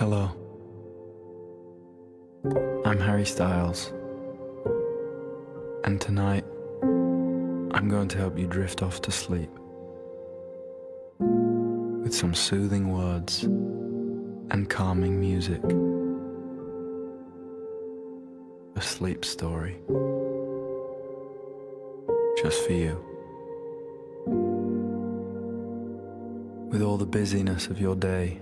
Hello. I'm Harry Styles. And tonight, I'm going to help you drift off to sleep with some soothing words and calming music. A sleep story. Just for you. With all the busyness of your day,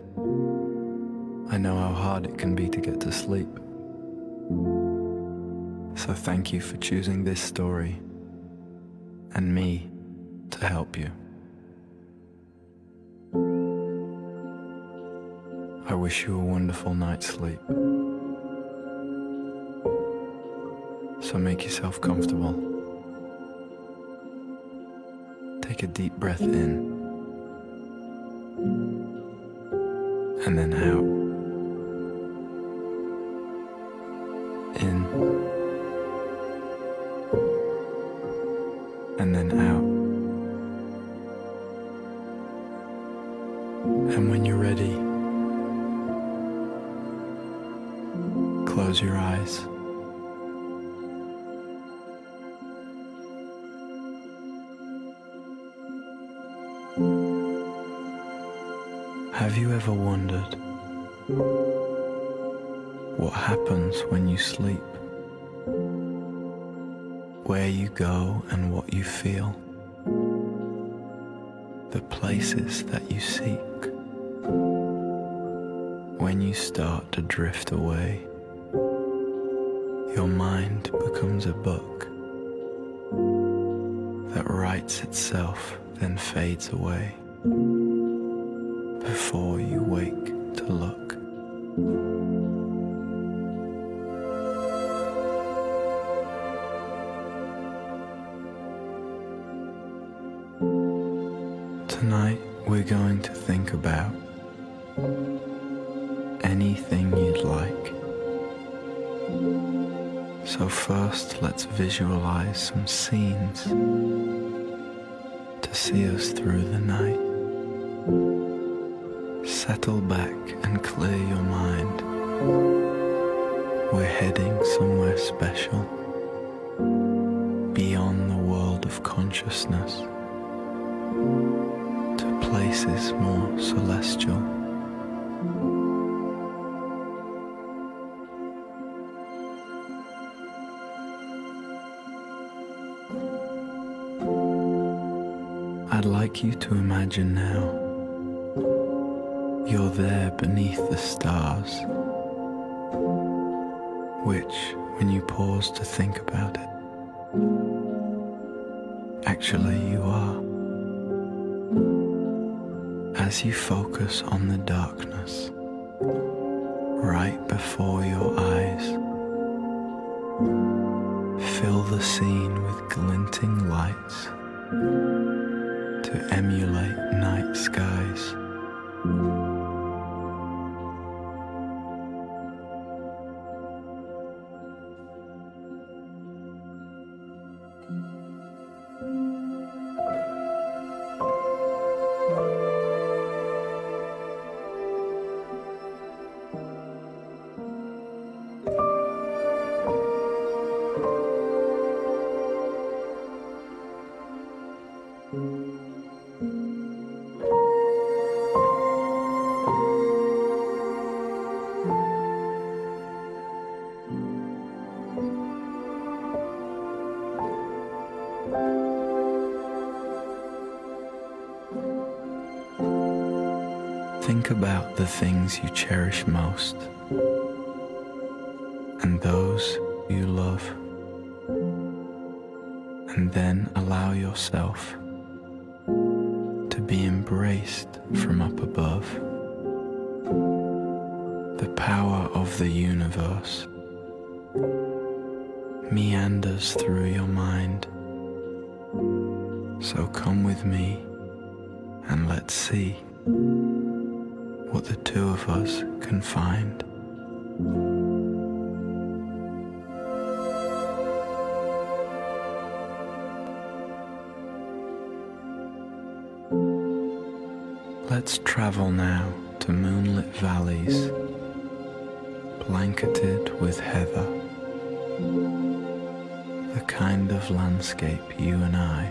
I know how hard it can be to get to sleep. So thank you for choosing this story and me to help you. I wish you a wonderful night's sleep. So make yourself comfortable. Take a deep breath in When you're ready, close your eyes. Have you ever wondered what happens when you sleep? Where you go and what you feel? The places that you seek? Start to drift away, your mind becomes a book that writes itself, then fades away some scenes to see us through the night. Settle back and clear your mind. We're heading somewhere special, beyond the world of consciousness, to places more celestial. To imagine now you're there beneath the stars, which, when you pause to think about it, actually you are. As you focus on the darkness right before your eyes, fill the scene with glinting lights to emulate night skies. About the things you cherish most and those you love. And then allow yourself to be embraced from up above. The power of the universe meanders through your mind. So come with me and let's see what the two of us can find. Let's travel now to moonlit valleys blanketed with heather, the kind of landscape you and I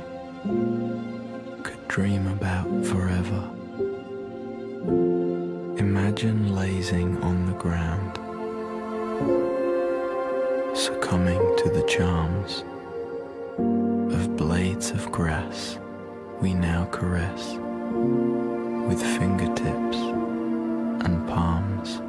could dream about forever. Imagine lazing on the ground, succumbing to the charms of blades of grass we now caress with fingertips and palms.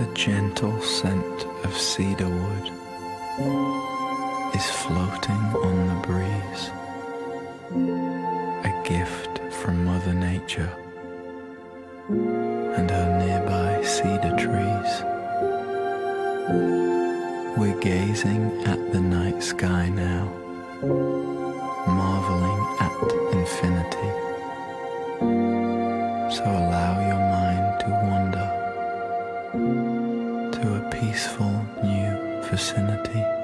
The gentle scent of cedar wood is floating on the breeze, a gift from Mother Nature and her nearby cedar trees. We're gazing at the night sky now, marveling at infinity. So allow vicinity.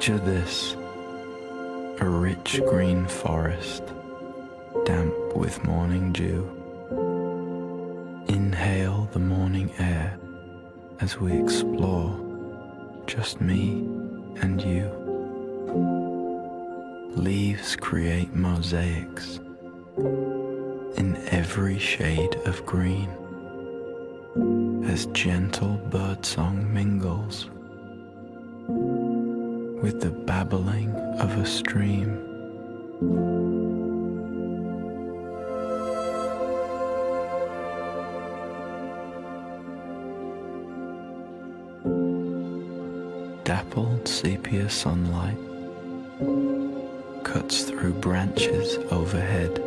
Picture this a rich green forest, damp with morning dew. Inhale the morning air as we explore, just me and you. Leaves create mosaics in every shade of green as gentle birdsong mingles with the babbling of a stream. Dappled sepia sunlight cuts through branches overhead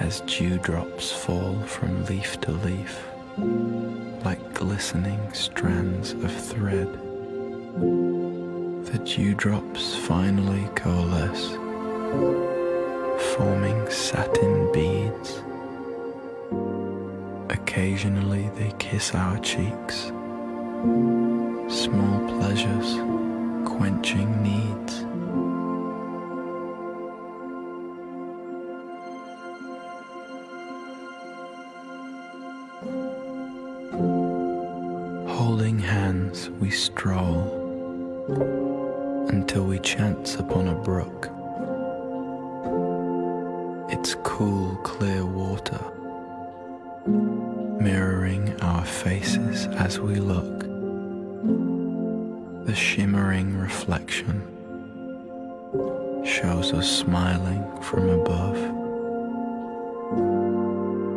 as dewdrops fall from leaf to leaf like glistening strands of thread. The dewdrops finally coalesce, forming satin beads. Occasionally they kiss our cheeks, small pleasures quenching needs. Shimmering reflection shows us smiling from above.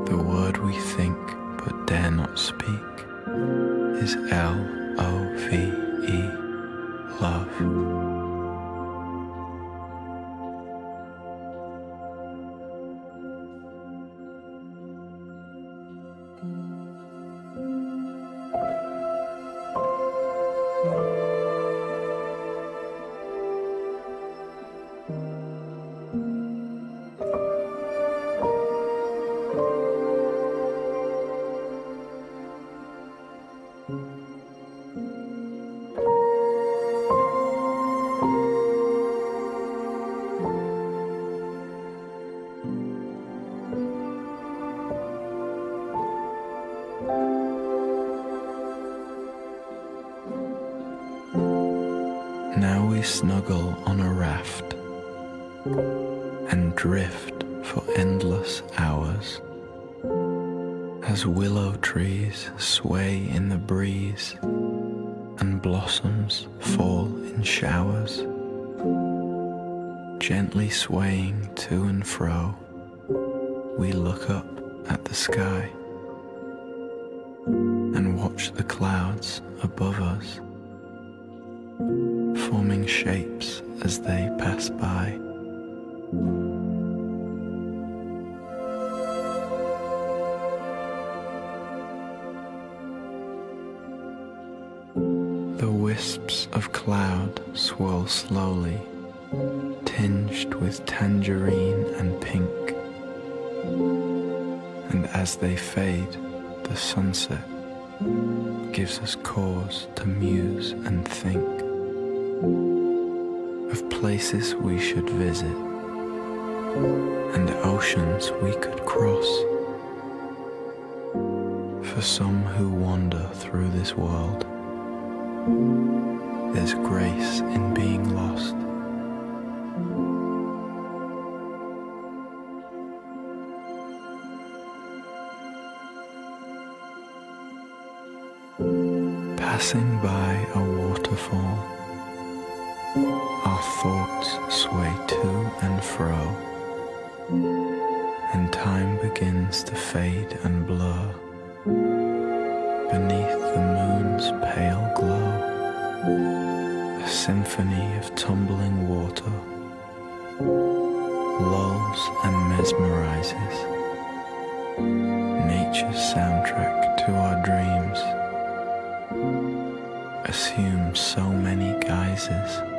The word we think but dare not speak is L O V E, love. Fall in showers. Gently swaying to and fro, we look up at the sky and watch the clouds above us forming shapes as they pass by. Swirl slowly, tinged with tangerine and pink. And as they fade, the sunset gives us cause to muse and think of places we should visit and oceans we could cross. For some who wander through this world, there's grace in being lost. Passing by a waterfall, our thoughts sway to and fro, and time begins to fade and blur beneath the moon's pale glow. A symphony of tumbling water lulls and mesmerizes. Nature's soundtrack to our dreams assumes so many guises.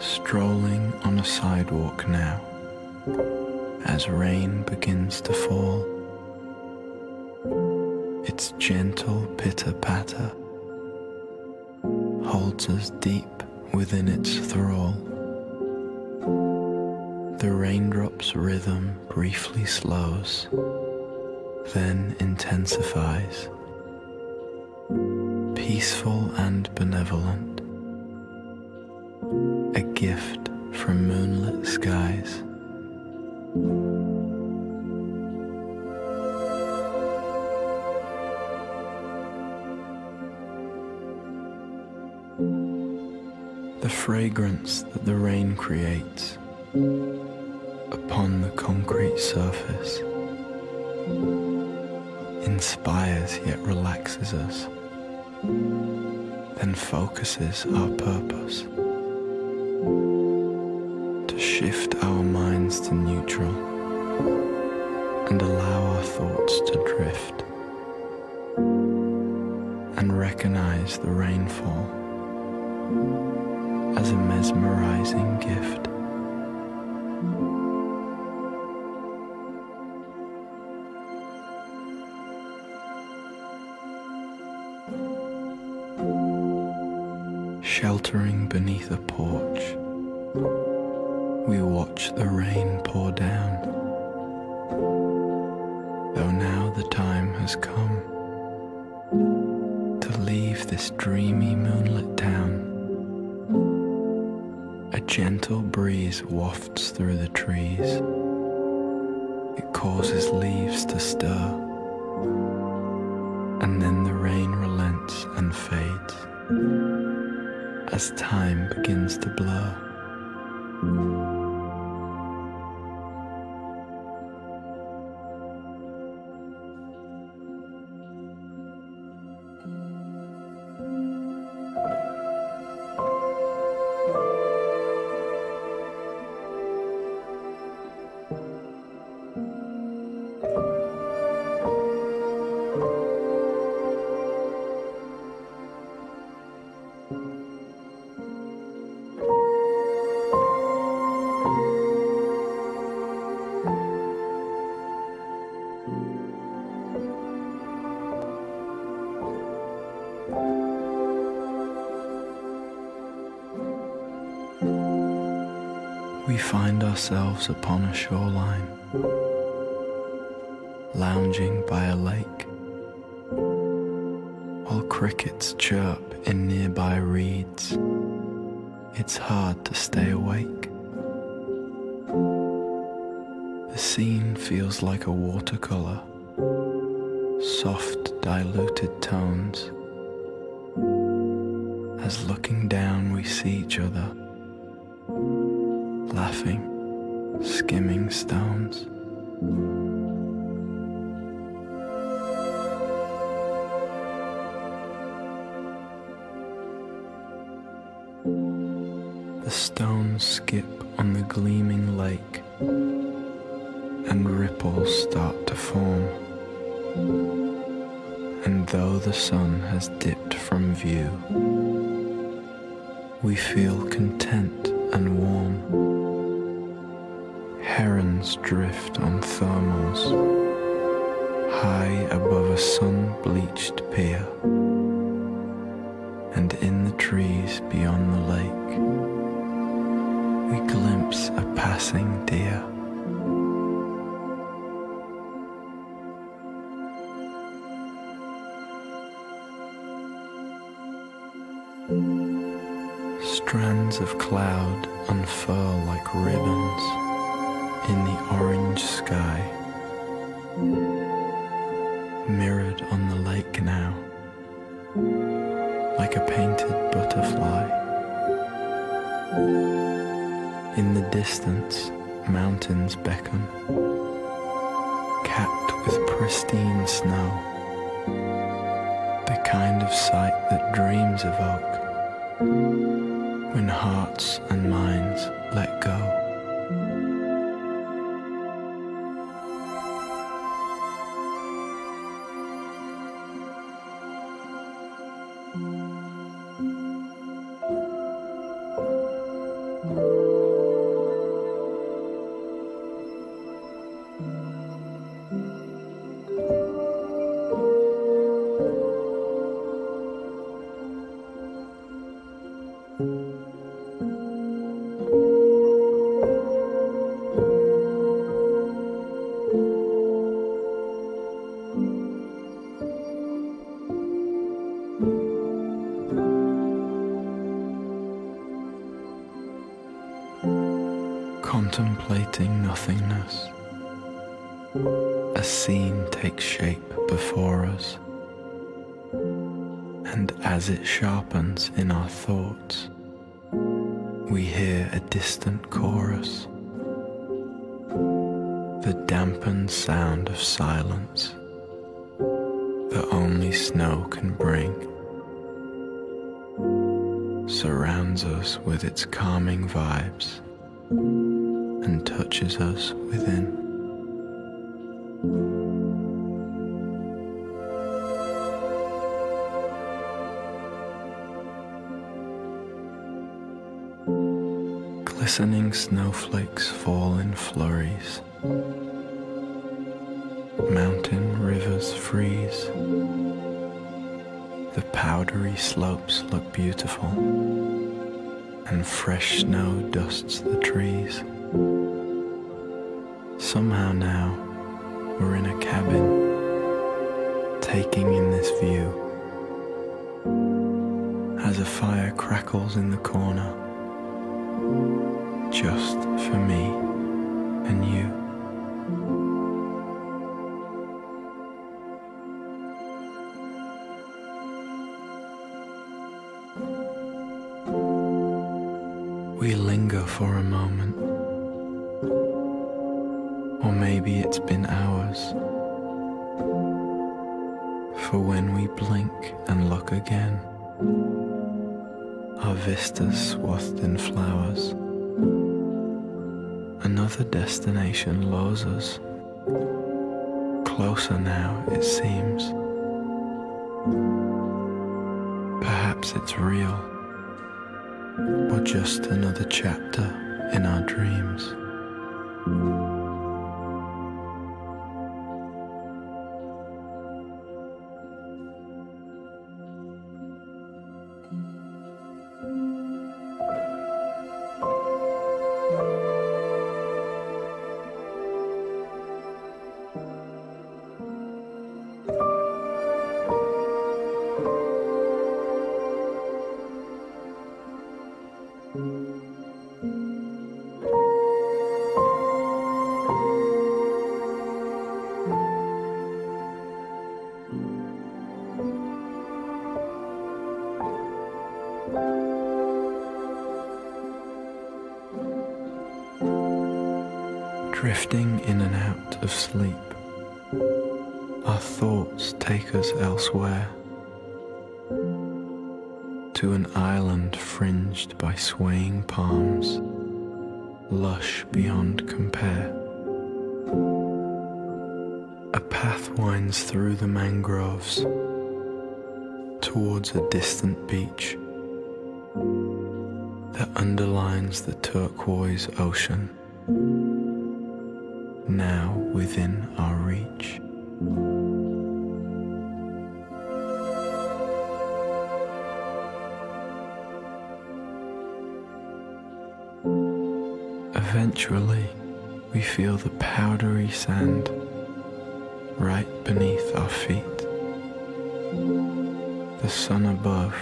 Strolling on a sidewalk now as rain begins to fall. Its gentle pitter patter holds us deep within its thrall. The raindrops' rhythm briefly slows, then intensifies, peaceful and benevolent gift from moonlit skies. The fragrance that the rain creates upon the concrete surface inspires yet relaxes us, then focuses our purpose shift our minds to neutral and allow our thoughts to drift and recognize the rainfall as a mesmerizing gift. Sheltering beneath a porch, the rain pour down. Though now the time has come to leave this dreamy moonlit town, a gentle breeze wafts through the trees. It causes leaves to stir, and then the rain relents and fades as time ourselves upon a shoreline, lounging by a lake, while crickets chirp in nearby reeds. It's hard to stay awake. The scene feels like a watercolor, soft, diluted tones. As looking down, we see each other, laughing, stones. The stones skip on the gleaming lake and ripples start to form. And though the sun has dipped from view, we feel content and warm. Herons drift on thermals high above a sun bleached pier. And in the trees beyond the lake, we glimpse a passing deer. Strands of cloud unfurl like ribbons in the orange sky, in our thoughts, we hear a distant chorus, the dampened sound of silence that only snow can bring surrounds us with its calming vibes and touches us within. Glistening snowflakes fall in flurries. Mountain rivers freeze. The powdery slopes look beautiful, and fresh snow dusts the trees. Somehow now, we're in a cabin, taking in this view. As a fire crackles in the corner, just for me and you. Just another chapter in our dreams. Underlines the turquoise ocean now within our reach. Eventually, we feel the powdery sand right beneath our feet. The sun above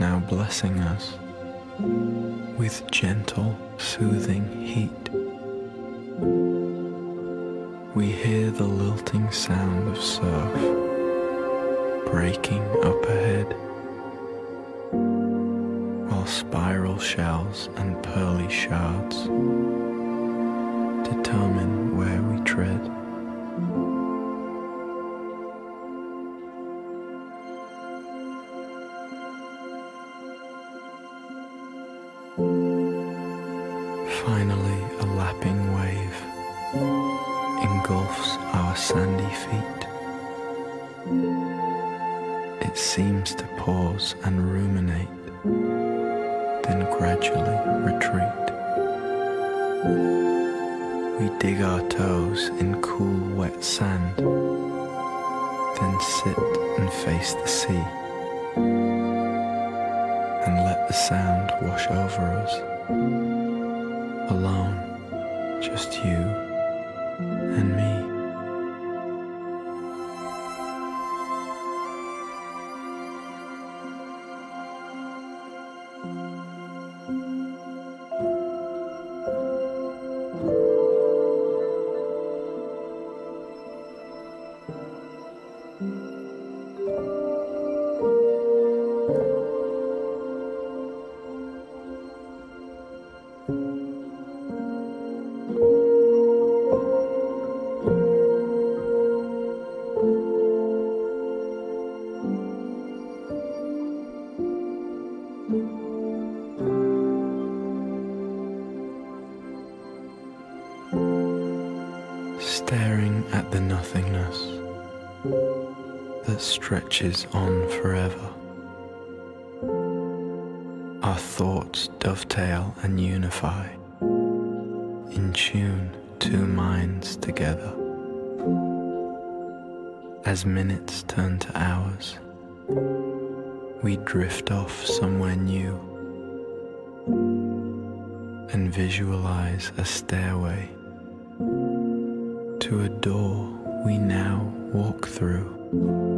now blessing us with gentle, soothing heat. We hear the lilting sound of surf breaking up ahead, while spiral shells and pearly shards determine where we tread. We dig our toes in cool, wet sand, then sit and face the sea, and let the sound wash over us. Alone, just you and me. And unify, in tune, two minds together. As minutes turn to hours, we drift off somewhere new and visualize a stairway to a door we now walk through.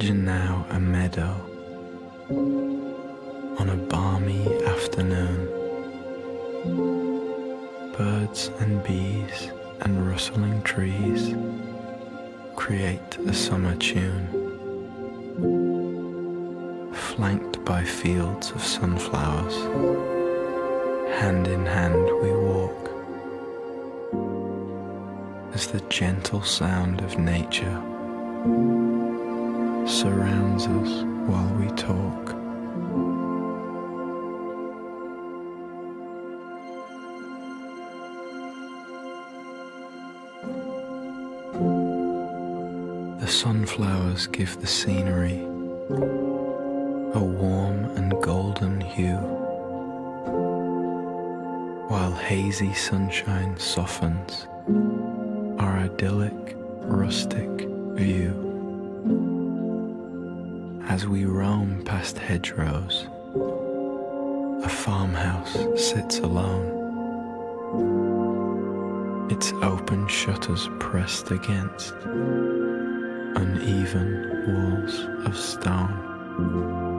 Imagine now a meadow on a balmy afternoon. Birds and bees and rustling trees create a summer tune flanked by fields of sunflowers. Hand in hand we walk as the gentle sound of nature surrounds us while we talk. The sunflowers give the scenery a warm and golden hue, while hazy sunshine softens our idyllic rustic view. As we roam past hedgerows, a farmhouse sits alone, its open shutters pressed against uneven walls of stone.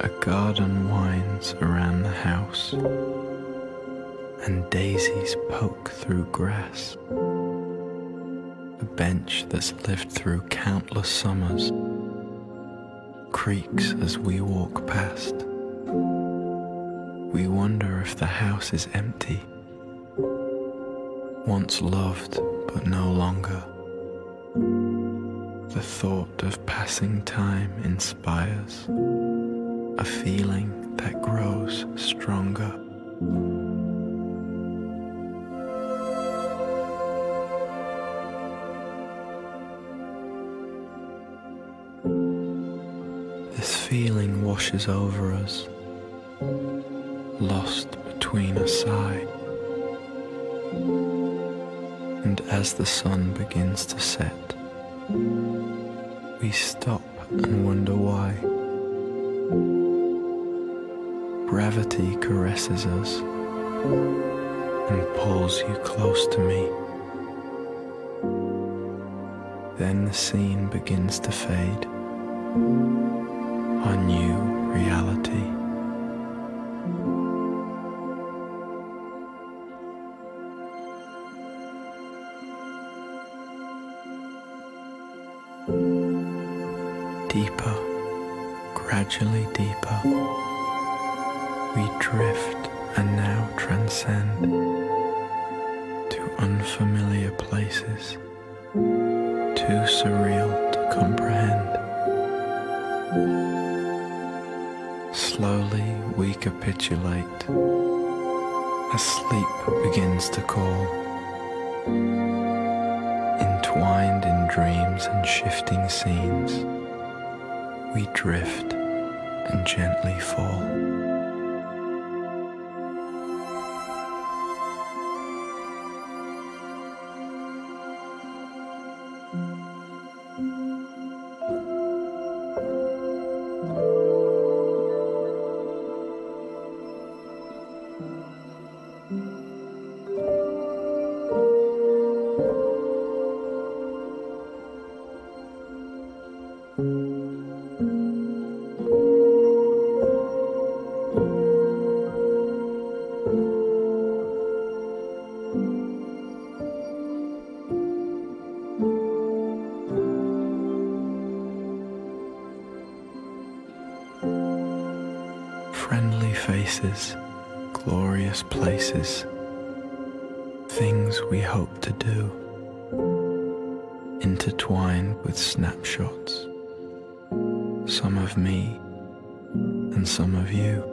A garden winds around the house, and daisies poke through grass. A bench that's lived through countless summers creaks as we walk past. We wonder if the house is empty, once loved but no longer. The thought of passing time inspires a feeling that grows stronger. This feeling washes over us, lost between a sigh. And as the sun begins to set, we stop and wonder why. Gravity caresses us and pulls you close to me. Then the scene begins to fade. A new reality. Deeper, gradually deeper, drift and now transcend to unfamiliar places, too surreal to comprehend. Slowly we capitulate as sleep begins to call. Entwined in dreams and shifting scenes, we drift and gently fall. Friendly faces, glorious places, things we hope to do, intertwined with snapshots, some of me and some of you.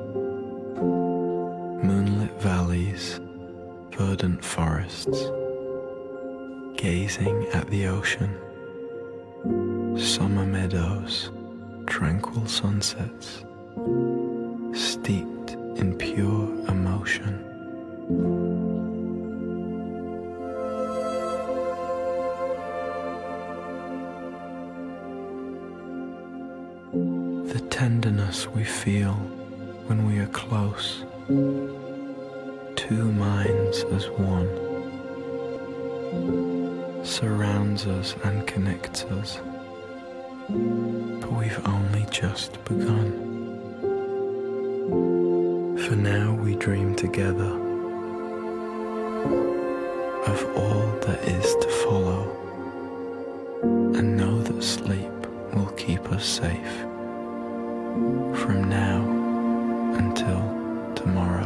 Moonlit valleys, verdant forests, gazing at the ocean, summer meadows, tranquil sunsets just begun. For now we dream together of all that is to follow and know that sleep will keep us safe from now until tomorrow.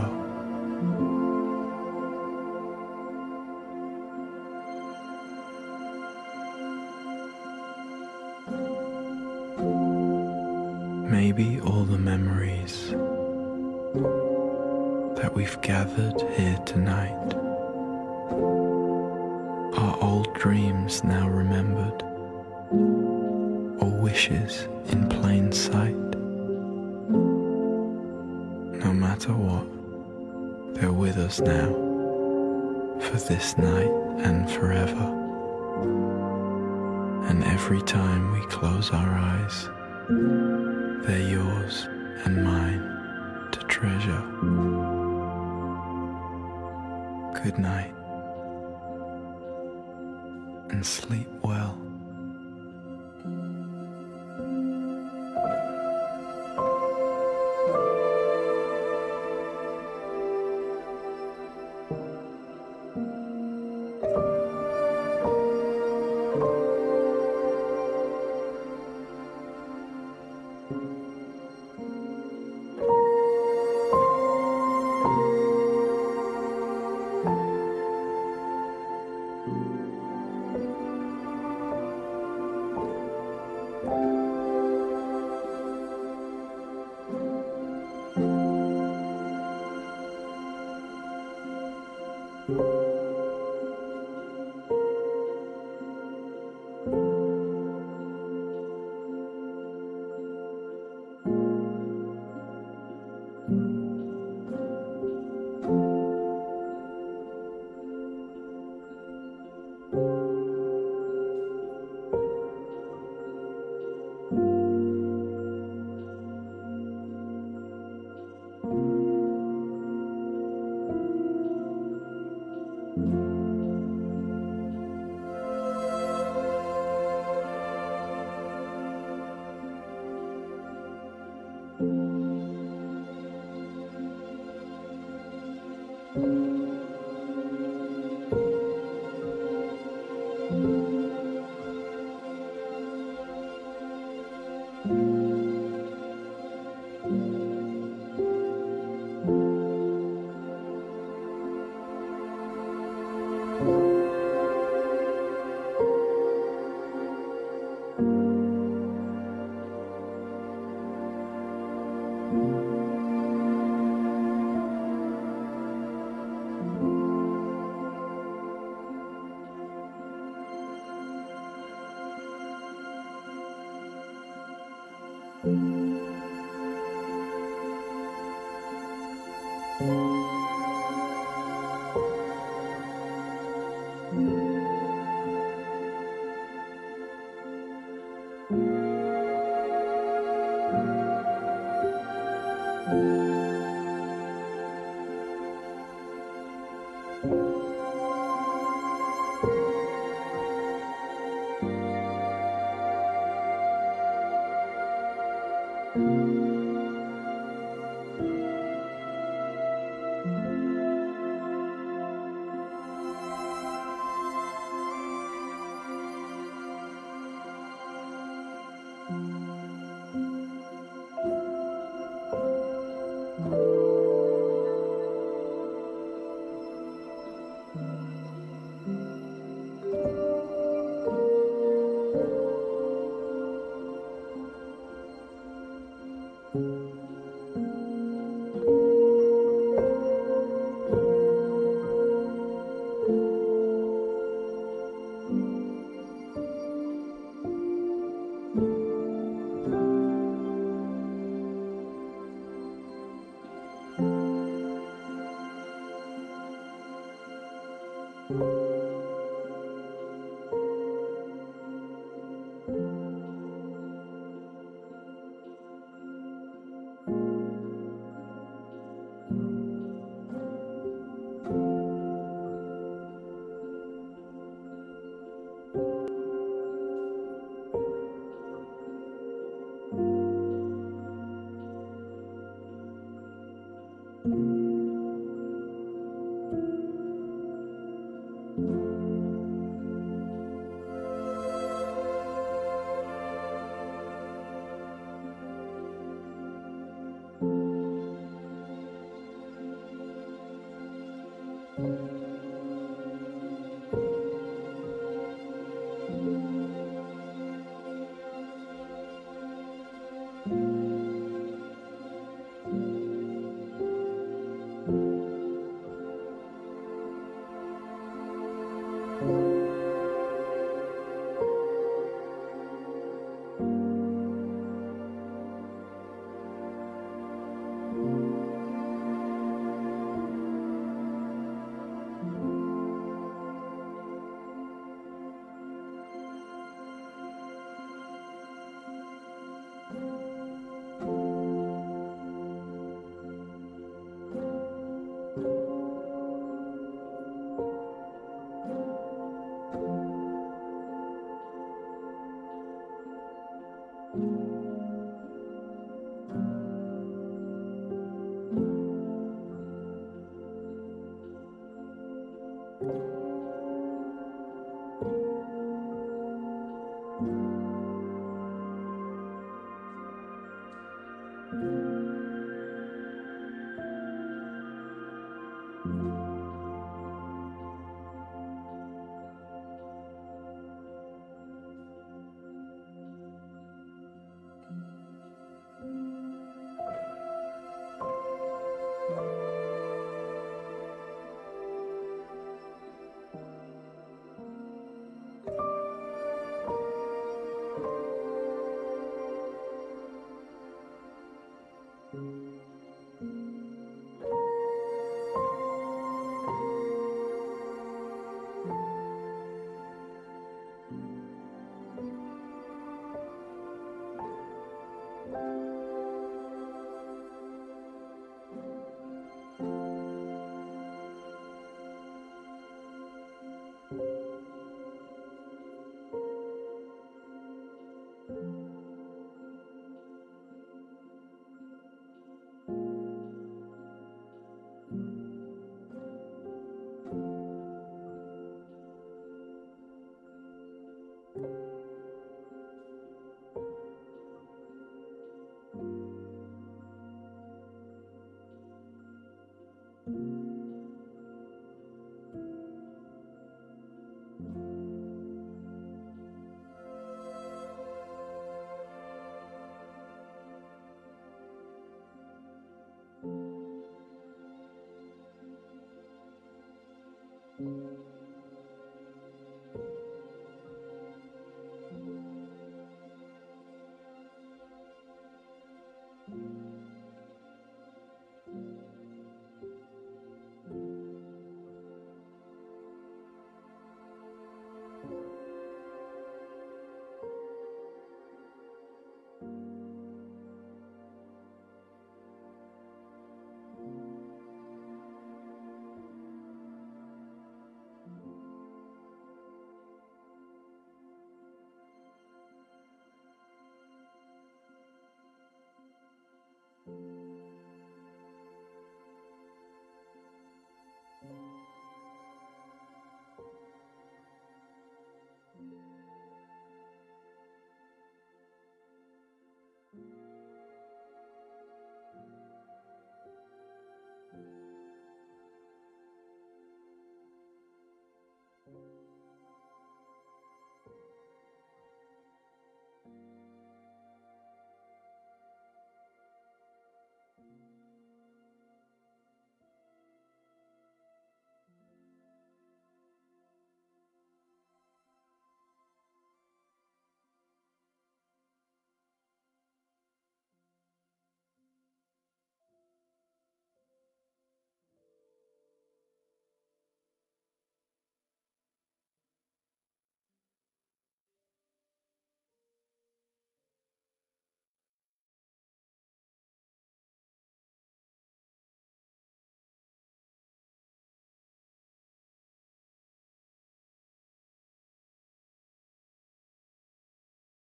Música